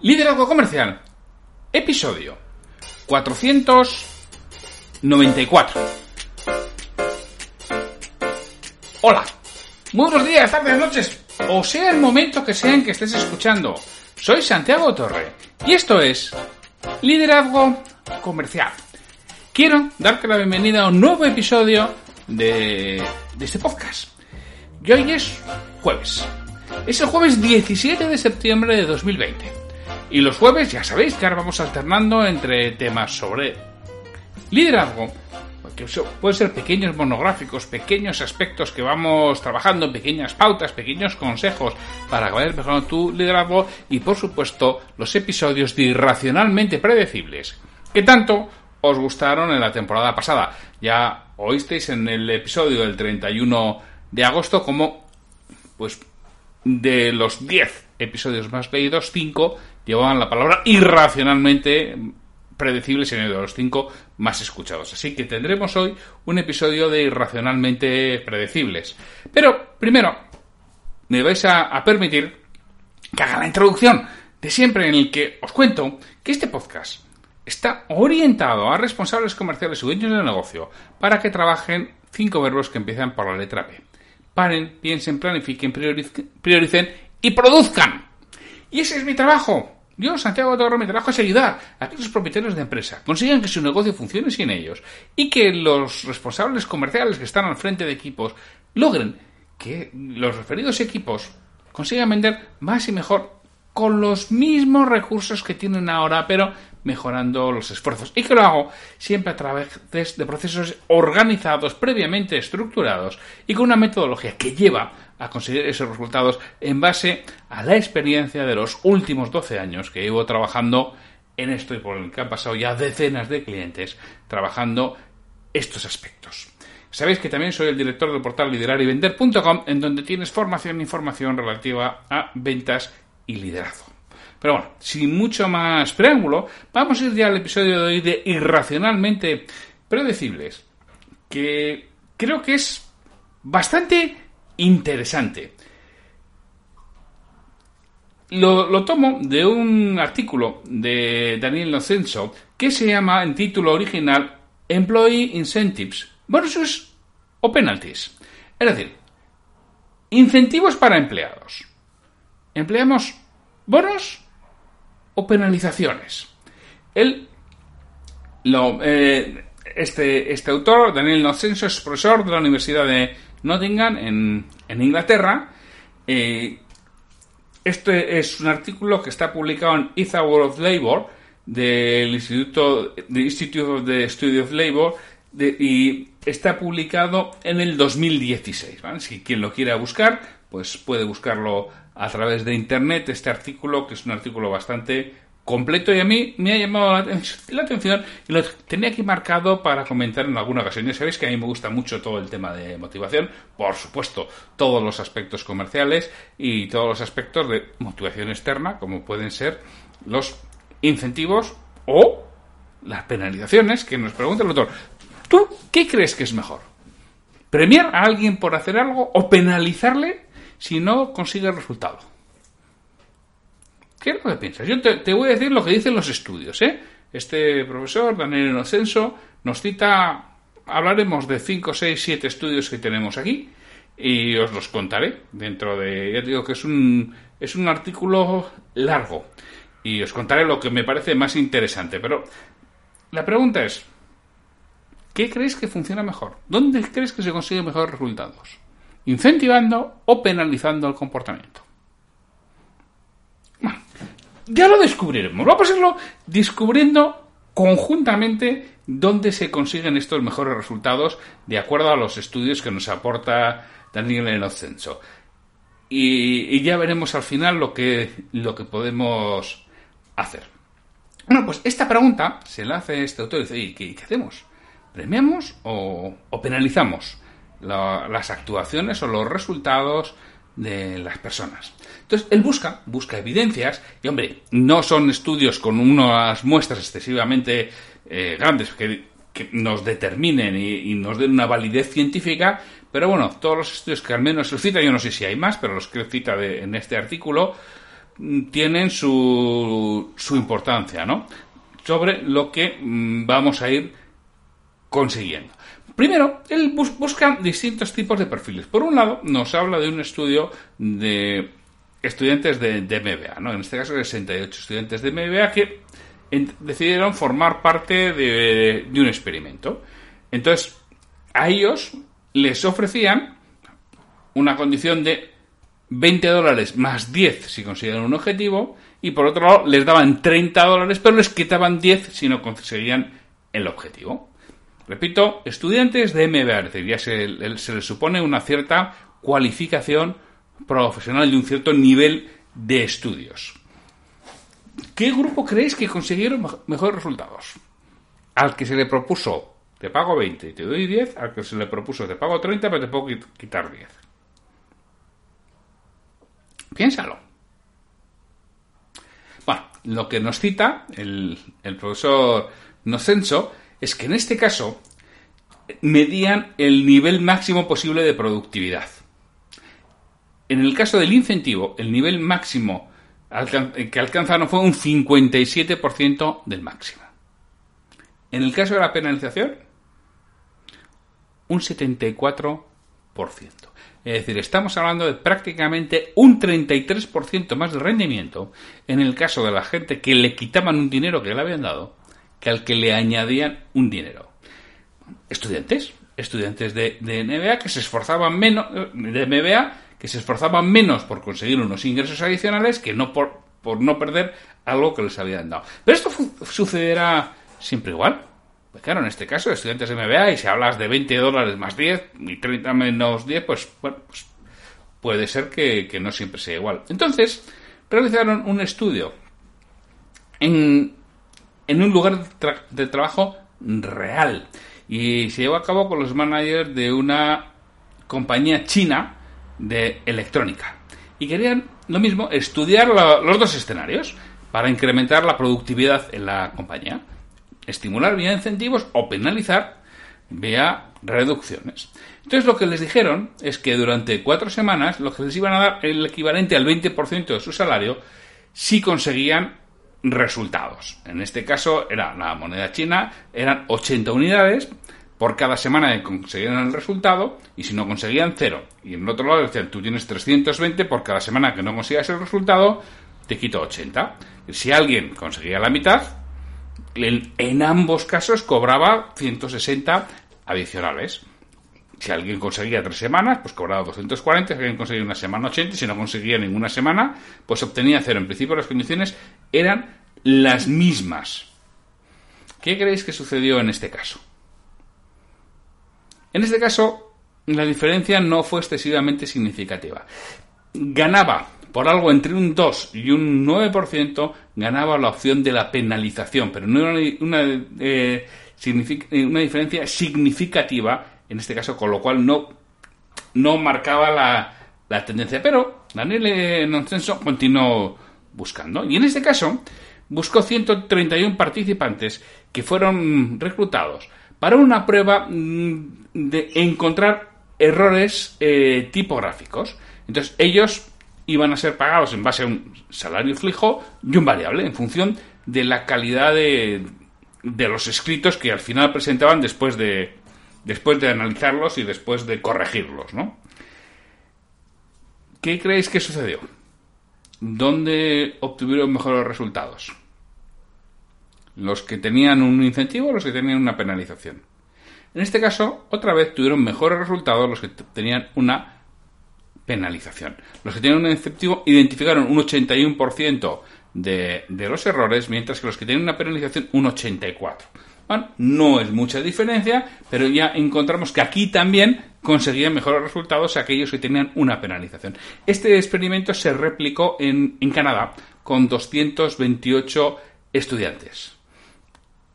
Liderazgo comercial. Episodio 494. Hola. Muy buenos días, tardes, noches, o sea el momento que sea en que estés escuchando. Soy Santiago Torre y esto es Liderazgo Comercial. Quiero darte la bienvenida a un nuevo episodio de, este podcast. Y hoy es jueves. Es el jueves 17 de septiembre de 2020. Y los jueves ya sabéis que ahora vamos alternando entre temas sobre liderazgo, que pueden ser pequeños monográficos, pequeños aspectos que vamos trabajando, pequeñas pautas, pequeños consejos para acabar mejorando tu liderazgo y por supuesto los episodios de irracionalmente predecibles, que tanto os gustaron en la temporada pasada. Ya oísteis en el episodio del 31 de agosto como pues de los 10 episodios más leídos, 5 llevaban la palabra irracionalmente predecibles en el de los cinco más escuchados. Así que tendremos hoy un episodio de irracionalmente predecibles. Pero primero, me vais a, permitir que haga la introducción de siempre en el que os cuento que este podcast está orientado a responsables comerciales y dueños de negocio para que trabajen cinco verbos que empiezan por la letra P. Paren, piensen, planifiquen, prioricen y produzcan. Y ese es mi trabajo. Yo, Santiago Torre, mi trabajo es ayudar a que los propietarios de empresa consigan que su negocio funcione sin ellos y que los responsables comerciales que están al frente de equipos logren que los referidos equipos consigan vender más y mejor con los mismos recursos que tienen ahora, pero mejorando los esfuerzos. Y que lo hago siempre a través de procesos organizados, previamente estructurados y con una metodología que lleva a conseguir esos resultados en base a la experiencia de los últimos 12 años que llevo trabajando en esto y por el que han pasado ya decenas de clientes trabajando estos aspectos. Sabéis que también soy el director del portal liderarivender.com en donde tienes formación e información relativa a ventas y liderazgo. Pero bueno, sin mucho más preámbulo, vamos a ir ya al episodio de hoy de Irracionalmente Predecibles, que creo que es bastante interesante. Lo, tomo de un artículo de Daniel Nocenso que se llama en título original Employee Incentives versus o Penalties. Es decir, incentivos para empleados. ¿Empleamos bonos o penalizaciones? Él, eh, este, este autor, Daniel Nocenso, es profesor de la Universidad de Nottingham, en, en Inglaterra. Eh, este es un artículo que está publicado en Ether World of Labor del Instituto de Institute of the Study of Labor y está publicado en el 2016. Si quien lo quiera buscar, pues puede buscarlo a través de internet. Este artículo, que es un artículo bastante completo y a mí me ha llamado la, atención y lo tenía aquí marcado para comentar en alguna ocasión. Ya sabéis que a mí me gusta mucho todo el tema de motivación, por supuesto, todos los aspectos comerciales y todos los aspectos de motivación externa, como pueden ser los incentivos o las penalizaciones, que nos pregunta el autor, ¿tú qué crees que es mejor? ¿Premiar a alguien por hacer algo o penalizarle si no consigue el resultado? ¿Qué es lo que piensas? Yo te, voy a decir lo que dicen los estudios. ¿eh? Este profesor, Daniel Inocenso, nos cita, hablaremos de 5, 6, 7 estudios que tenemos aquí y os los contaré dentro de, ya digo que es un, es un artículo largo y os contaré lo que me parece más interesante. Pero la pregunta es, ¿qué crees que funciona mejor? ¿Dónde crees que se consiguen mejores resultados? ¿Incentivando o penalizando el comportamiento? Ya lo descubriremos. Vamos a irlo descubriendo conjuntamente dónde se consiguen estos mejores resultados de acuerdo a los estudios que nos aporta Daniel Inocenso. y, ya veremos al final lo que, lo que podemos hacer. Bueno, pues esta pregunta se la hace este autor y dice, ¿y qué, hacemos? ¿Premiamos o, penalizamos las actuaciones o los resultados de las personas? Entonces, él busca, busca evidencias, y hombre, no son estudios con unas muestras excesivamente eh, grandes que, nos determinen y, nos den una validez científica, pero bueno, todos los estudios que al menos él cita, yo no sé si hay más, pero los que cita en este artículo, mm, tienen su, su importancia, ¿no? Sobre lo que mm, vamos a ir consiguiendo. Primero, él busca distintos tipos de perfiles. Por un lado, nos habla de un estudio de estudiantes de, MBA, ¿no? En este caso, 68 estudiantes de MBA que decidieron formar parte de, un experimento. Entonces, a ellos les ofrecían una condición de 20 dólares más 10 si conseguían un objetivo y por otro lado les daban 30 dólares pero les quitaban 10 si no conseguían el objetivo. Repito, estudiantes de MBA, ya se, se les supone una cierta cualificación profesional y un cierto nivel de estudios. ¿Qué grupo creéis que consiguieron mejores resultados? Al que se le propuso te pago 20 y te doy 10, al que se le propuso te pago 30 pero te puedo quitar 10. Piénsalo. Bueno, lo que nos cita el, el profesor Nocenso es que en este caso medían el nivel máximo posible de productividad. En el caso del incentivo, el nivel máximo que alcanzaron fue un 57% del máximo. En el caso de la penalización, un 74%. Es decir, estamos hablando de prácticamente un 33% más de rendimiento en el caso de la gente que le quitaban un dinero que le habían dado que al que le añadían un dinero. Estudiantes, estudiantes de, de MBA que se esforzaban menos, de MBA que se esforzaban menos por conseguir unos ingresos adicionales que no por, por no perder algo que les habían dado. Pero esto sucederá siempre igual. Pues claro, en este caso, estudiantes de MBA, y si hablas de 20 dólares más 10 y 30 menos 10, pues, bueno, pues puede ser que, no siempre sea igual. Entonces, realizaron un estudio en, en un lugar de trabajo real y se llevó a cabo con los managers de una compañía china de electrónica. Y querían lo mismo, estudiar los dos escenarios para incrementar la productividad en la compañía. Estimular vía incentivos o penalizar vía reducciones. Entonces lo que les dijeron es que durante cuatro semanas lo que les iban a dar el equivalente al 20% de su salario si conseguían resultados. En este caso era la moneda china, eran 80 unidades por cada semana que conseguían el resultado y si no conseguían cero. Y en el otro lado decían, tú tienes 320 por cada semana que no consigas el resultado, te quito 80. Si alguien conseguía la mitad, en, ambos casos cobraba 160 adicionales. Si alguien conseguía tres semanas, pues cobraba 240. Si alguien conseguía una semana, 80. Si no conseguía ninguna semana, pues obtenía cero. En principio las condiciones eran las mismas. ¿Qué creéis que sucedió en este caso? En este caso, la diferencia no fue excesivamente significativa. Ganaba por algo entre un 2 y un 9%, ganaba la opción de la penalización, pero no era una, eh, una diferencia significativa en este caso, con lo cual no, no marcaba la, la tendencia. Pero Daniel Nonsenso continuó buscando. Y en este caso, buscó 131 participantes que fueron reclutados para una prueba mm, de encontrar errores eh, tipográficos. Entonces ellos iban a ser pagados en base a un salario fijo y un variable en función de la calidad de, de los escritos que al final presentaban después de, después de analizarlos y después de corregirlos, ¿no? ¿Qué creéis que sucedió? ¿Dónde obtuvieron mejores resultados? los que tenían un incentivo o los que tenían una penalización. En este caso, otra vez tuvieron mejores resultados los que tenían una penalización. Los que tenían un incentivo identificaron un 81% de, de los errores, mientras que los que tenían una penalización un 84%. No es mucha diferencia, pero ya encontramos que aquí también conseguían mejores resultados aquellos que tenían una penalización. Este experimento se replicó en, en Canadá con 228 estudiantes.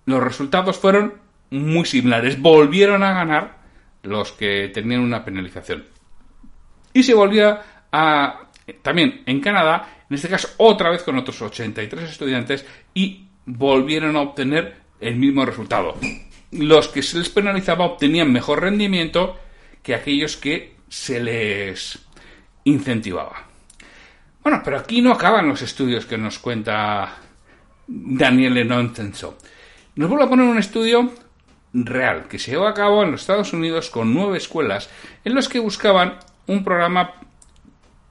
Los resultados fueron muy similares. Volvieron a ganar los que tenían una penalización. Y se volvió a, también en Canadá, en este caso otra vez con otros 83 estudiantes, y volvieron a obtener el mismo resultado. Los que se les penalizaba obtenían mejor rendimiento que aquellos que se les incentivaba. Bueno, pero aquí no acaban los estudios que nos cuenta Daniel Nontenso. Nos vuelve a poner un estudio real que se llevó a cabo en los Estados Unidos con nueve escuelas en los que buscaban un programa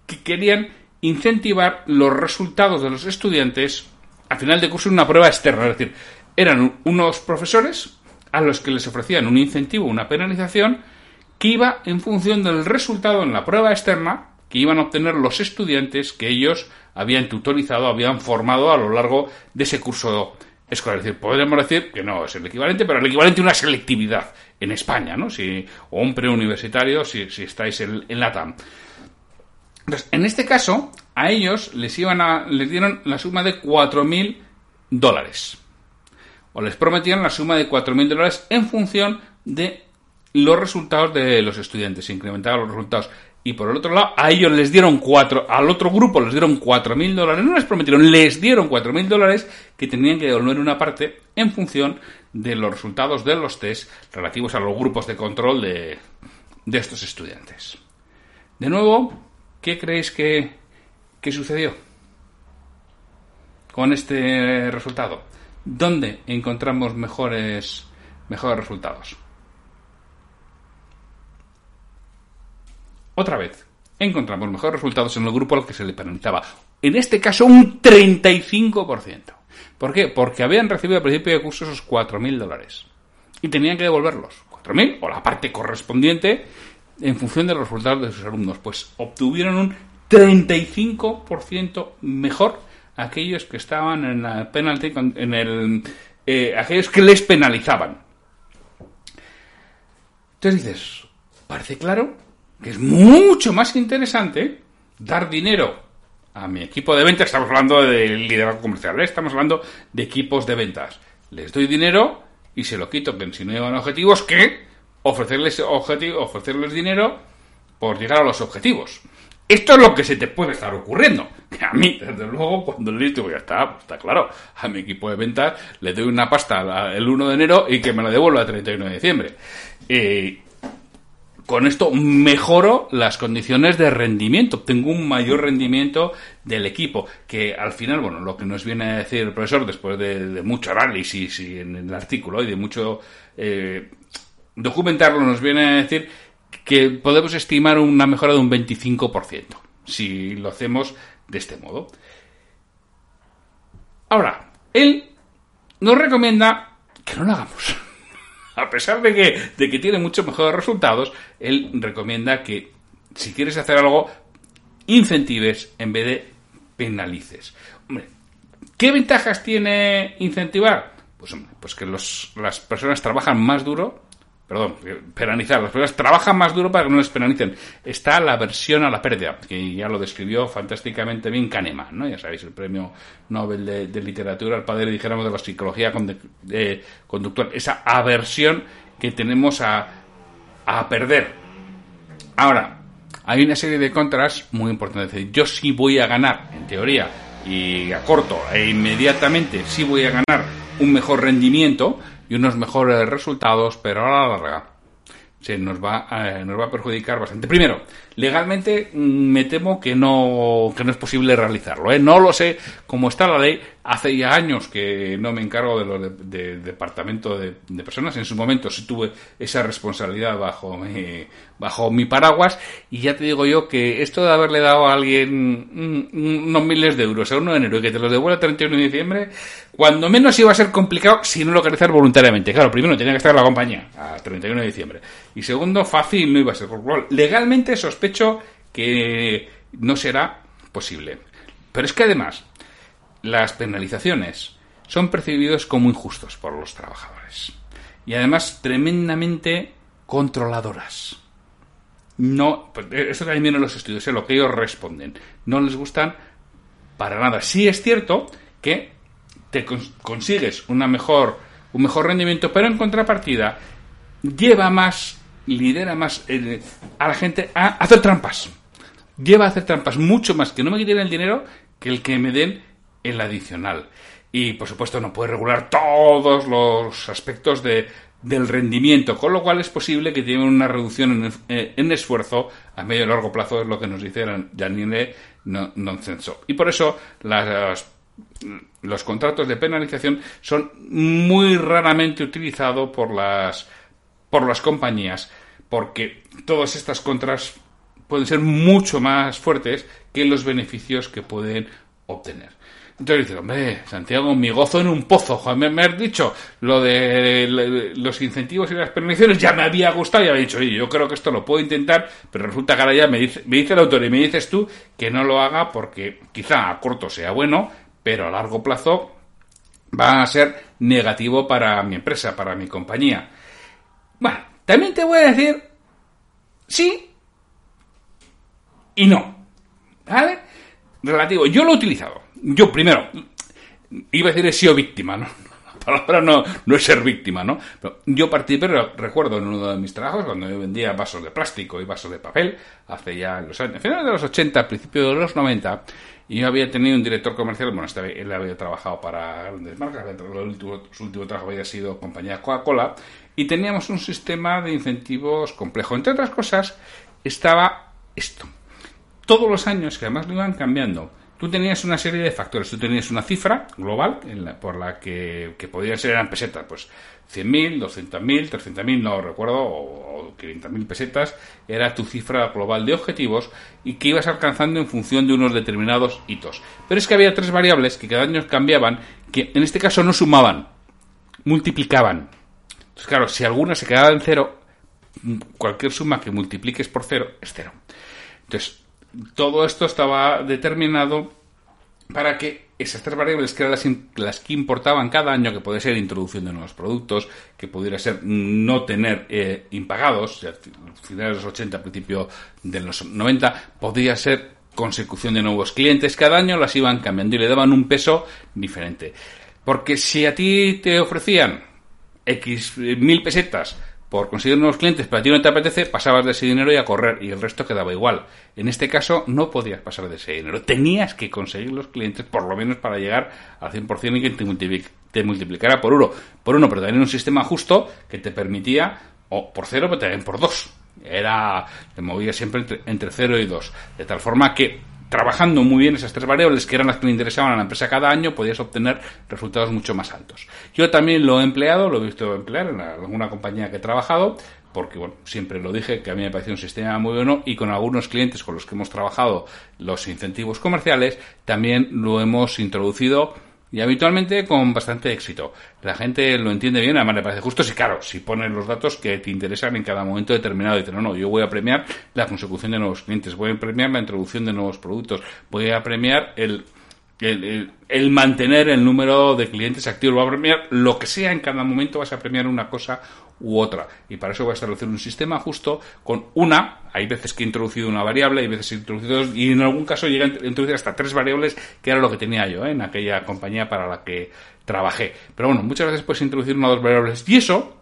que querían incentivar los resultados de los estudiantes al final de curso en una prueba externa. Es decir, eran unos profesores a los que les ofrecían un incentivo, una penalización, que iba en función del resultado en la prueba externa que iban a obtener los estudiantes que ellos habían tutorizado, habían formado a lo largo de ese curso escolar. Es decir, podríamos decir que no es el equivalente, pero el equivalente a una selectividad en España, ¿no? Si, o un preuniversitario si, si estáis en, en la TAM. Entonces, en este caso, a ellos les, iban a, les dieron la suma de 4.000 dólares. O les prometían la suma de 4.000 dólares en función de los resultados de los estudiantes. Incrementaban los resultados. Y por el otro lado, a ellos les dieron cuatro, al otro grupo les dieron 4.000 dólares. No les prometieron, les dieron 4.000 dólares que tenían que devolver una parte en función de los resultados de los test relativos a los grupos de control de, de estos estudiantes. De nuevo, ¿qué creéis que, que sucedió con este resultado? ¿Dónde encontramos mejores, mejores resultados? Otra vez, encontramos mejores resultados en el grupo al que se le penalizaba. En este caso, un 35%. ¿Por qué? Porque habían recibido al principio de curso esos 4.000 dólares. Y tenían que devolverlos. 4.000 o la parte correspondiente en función de los resultados de sus alumnos. Pues obtuvieron un 35% mejor aquellos que estaban en la penalty, en el, eh, aquellos que les penalizaban. Entonces dices, parece claro que es mucho más interesante dar dinero a mi equipo de ventas. Estamos hablando de liderazgo comercial, ¿eh? estamos hablando de equipos de ventas. Les doy dinero y se lo quito, que si no llevan objetivos, que ofrecerles, objetivo, ofrecerles dinero por llegar a los objetivos. Esto es lo que se te puede estar ocurriendo. A mí, desde luego, cuando le digo, ya está, está claro, a mi equipo de ventas le doy una pasta el 1 de enero y que me la devuelva el 31 de diciembre. Con esto mejoro las condiciones de rendimiento, tengo un mayor rendimiento del equipo, que al final, bueno, lo que nos viene a decir el profesor después de, mucho análisis y en el artículo y de mucho eh, documentarlo, nos viene a decir que podemos estimar una mejora de un 25%, si lo hacemos de este modo. Ahora, él nos recomienda que no lo hagamos a pesar de que, de que tiene muchos mejores resultados, él recomienda que si quieres hacer algo, incentives en vez de penalices. Hombre, ¿qué ventajas tiene incentivar? Pues, hombre, pues que las personas trabajan más duro perdón, penalizar. Las personas trabajan más duro para que no les penalicen. Está la versión a la pérdida, que ya lo describió fantásticamente bien Kahneman, ¿no? Ya sabéis, el premio Nobel de, literatura, el padre, dijéramos, de la psicología conductual. Esa aversión que tenemos a, a perder. Ahora, hay una serie de contras muy importantes. Yo sí voy a ganar, en teoría, y a corto e inmediatamente sí voy a ganar un mejor rendimiento, y unos mejores resultados, pero a la larga se nos va, a, nos va a perjudicar bastante. Primero, legalmente mm, me temo que no, que no es posible realizarlo. ¿eh? No lo sé cómo está la ley. Hace ya años que no me encargo de lo de, departamento de, personas. En su momento sí tuve esa responsabilidad bajo mi, bajo mi paraguas. Y ya te digo yo que esto de haberle dado a alguien unos miles de euros a 1 de enero y que te los devuelva el 31 de diciembre, cuando menos iba a ser complicado si no lo quería hacer voluntariamente. Claro, primero tenía que estar la compañía a 31 de diciembre. Y segundo, fácil no iba a ser. Legalmente sospecho que no será posible. Pero es que además, las penalizaciones son percibidos como injustos por los trabajadores. Y además tremendamente controladoras. No, pues, eh, eso también viene en los estudios, es lo que ellos responden. No les gustan para nada. Sí es cierto que te consigues una mejor, un mejor rendimiento, pero en contrapartida lleva más, lidera más a la gente a hacer trampas. Lleva a hacer trampas mucho más que no me quiten el dinero que el que me den el adicional. Y por supuesto no puede regular todos los aspectos de, del rendimiento, con lo cual es posible que tenga una reducción en, eh, en, esfuerzo a medio y largo plazo, es lo que nos dice Daniele Noncenso. Y por eso las los contratos de penalización son muy raramente utilizados por las, por las compañías, porque todas estas contras pueden ser mucho más fuertes que los beneficios que pueden obtener. Entonces dice, hombre, Santiago, mi gozo en un pozo. Me, me has dicho lo de los incentivos y las penalizaciones, ya me había gustado y había dicho, oye, yo creo que esto lo puedo intentar, pero resulta que ahora ya me dice, me dice el autor y me dices tú que no lo haga porque quizá a corto sea bueno, pero a largo plazo va a ser negativo para mi empresa, para mi compañía. También te voy a decir sí y no. ¿Vale? Relativo. Yo lo he utilizado. Yo primero, iba a decir he sido víctima, ¿no? La palabra no, no es ser víctima, ¿no? Pero yo participé, recuerdo en uno de mis trabajos, cuando yo vendía vasos de plástico y vasos de papel, hace ya los años, finales de los 80, principios de los 90, y yo había tenido un director comercial, bueno, este, él había trabajado para grandes marcas, su último trabajo había sido compañía Coca-Cola, y teníamos un sistema de incentivos complejo. Entre otras cosas, estaba esto. Todos los años, que además lo iban cambiando, tú tenías una serie de factores. Tú tenías una cifra global por la que, que podían ser eran pesetas, pues 100.000, 200.000, 300.000, no recuerdo, o, 500.000 pesetas, era tu cifra global de objetivos y que ibas alcanzando en función de unos determinados hitos. Pero es que había tres variables que cada año cambiaban, que en este caso no sumaban, multiplicaban. Entonces, claro, si alguna se quedaba en cero, cualquier suma que multipliques por cero es cero. Entonces, todo esto estaba determinado para que esas tres variables que eran las, que importaban cada año, que puede ser introducción de nuevos productos, que pudiera ser no tener eh, impagados, finales de los 80, a principio de los 90, podría ser consecución de nuevos clientes, cada año las iban cambiando y le daban un peso diferente. Porque si a ti te ofrecían X mil pesetas por conseguir nuevos clientes, pero a ti no te apetece, pasabas de ese dinero y a correr y el resto quedaba igual. En este caso no podías pasar de ese dinero. Tenías que conseguir los clientes por lo menos para llegar al 100% y que te, multiplicara por uno. Por uno, pero también un sistema justo que te permitía, o por cero, pero también por dos. Era, te movía siempre entre cero y dos. De tal forma que trabajando muy bien esas tres variables, que eran las que le interesaban a la empresa cada año, podías obtener resultados mucho más altos. Yo también lo he empleado, lo he visto emplear en alguna compañía que he trabajado, porque bueno, siempre lo dije que a mí me pareció un sistema muy bueno y con algunos clientes con los que hemos trabajado los incentivos comerciales también lo hemos introducido y habitualmente con bastante éxito. La gente lo entiende bien, además le parece justo. Si, claro, si pones los datos que te interesan en cada momento determinado, y no, no, yo voy a premiar la consecución de nuevos clientes, voy a premiar la introducción de nuevos productos, voy a premiar el el, mantener el número de clientes activos. Va a premiar lo que sea en cada momento, vas a premiar una cosa u otra. Y para eso voy a establecer un sistema justo con una. Hay veces que he introducido una variable, hay veces he introducido dos, y en algún caso llega a introducir hasta tres variables, que era lo que tenía yo ¿eh? en aquella compañía para la que trabajé. Pero bueno, muchas veces puedes introducir una o dos variables. Y eso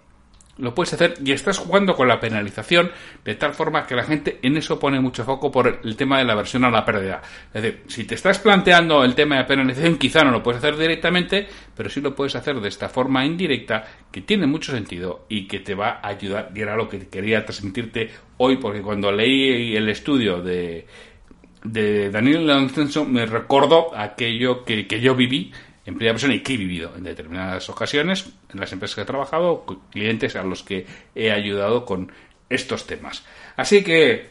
lo puedes hacer y estás jugando con la penalización de tal forma que la gente en eso pone mucho foco por el tema de la versión a la pérdida. Es decir, si te estás planteando el tema de penalización, quizá no lo puedes hacer directamente, pero sí lo puedes hacer de esta forma indirecta que tiene mucho sentido y que te va a ayudar. Y era lo que quería transmitirte hoy, porque cuando leí el estudio de, de Daniel Lancenso me recordó aquello que, que yo viví en primera persona y que he vivido en determinadas ocasiones en las empresas que he trabajado, clientes a los que he ayudado con estos temas. Así que,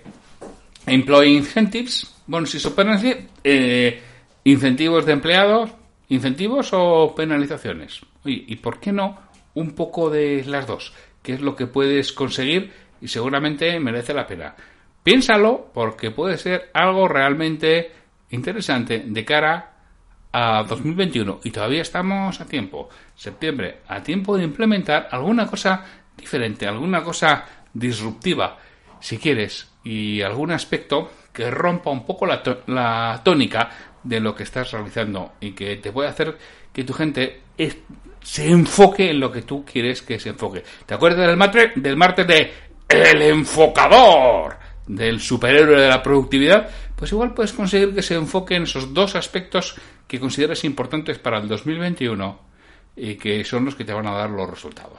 Employee Incentives, bueno, si son eh, incentivos de empleados, incentivos o penalizaciones. ¿y por qué no un poco de las dos? ¿Qué es lo que puedes conseguir? Y seguramente merece la pena. Piénsalo porque puede ser algo realmente interesante de cara a 2021 y todavía estamos a tiempo, septiembre, a tiempo de implementar alguna cosa diferente, alguna cosa disruptiva, si quieres, y algún aspecto que rompa un poco la, la tónica de lo que estás realizando y que te puede hacer que tu gente se enfoque en lo que tú quieres que se enfoque. ¿Te acuerdas del martes, del martes de El Enfocador? Del superhéroe de la productividad. Pues igual puedes conseguir que se enfoque en esos dos aspectos que consideras importantes para el 2021 y que son los que te van a dar los resultados.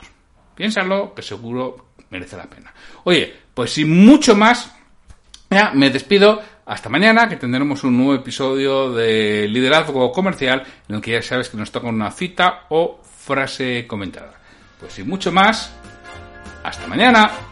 Piénsalo, que seguro merece la pena. Oye, pues sin mucho más, ya me despido. Hasta mañana, que tendremos un nuevo episodio de Liderazgo Comercial, en el que ya sabes que nos toca una cita o frase comentada. Pues sin mucho más, hasta mañana.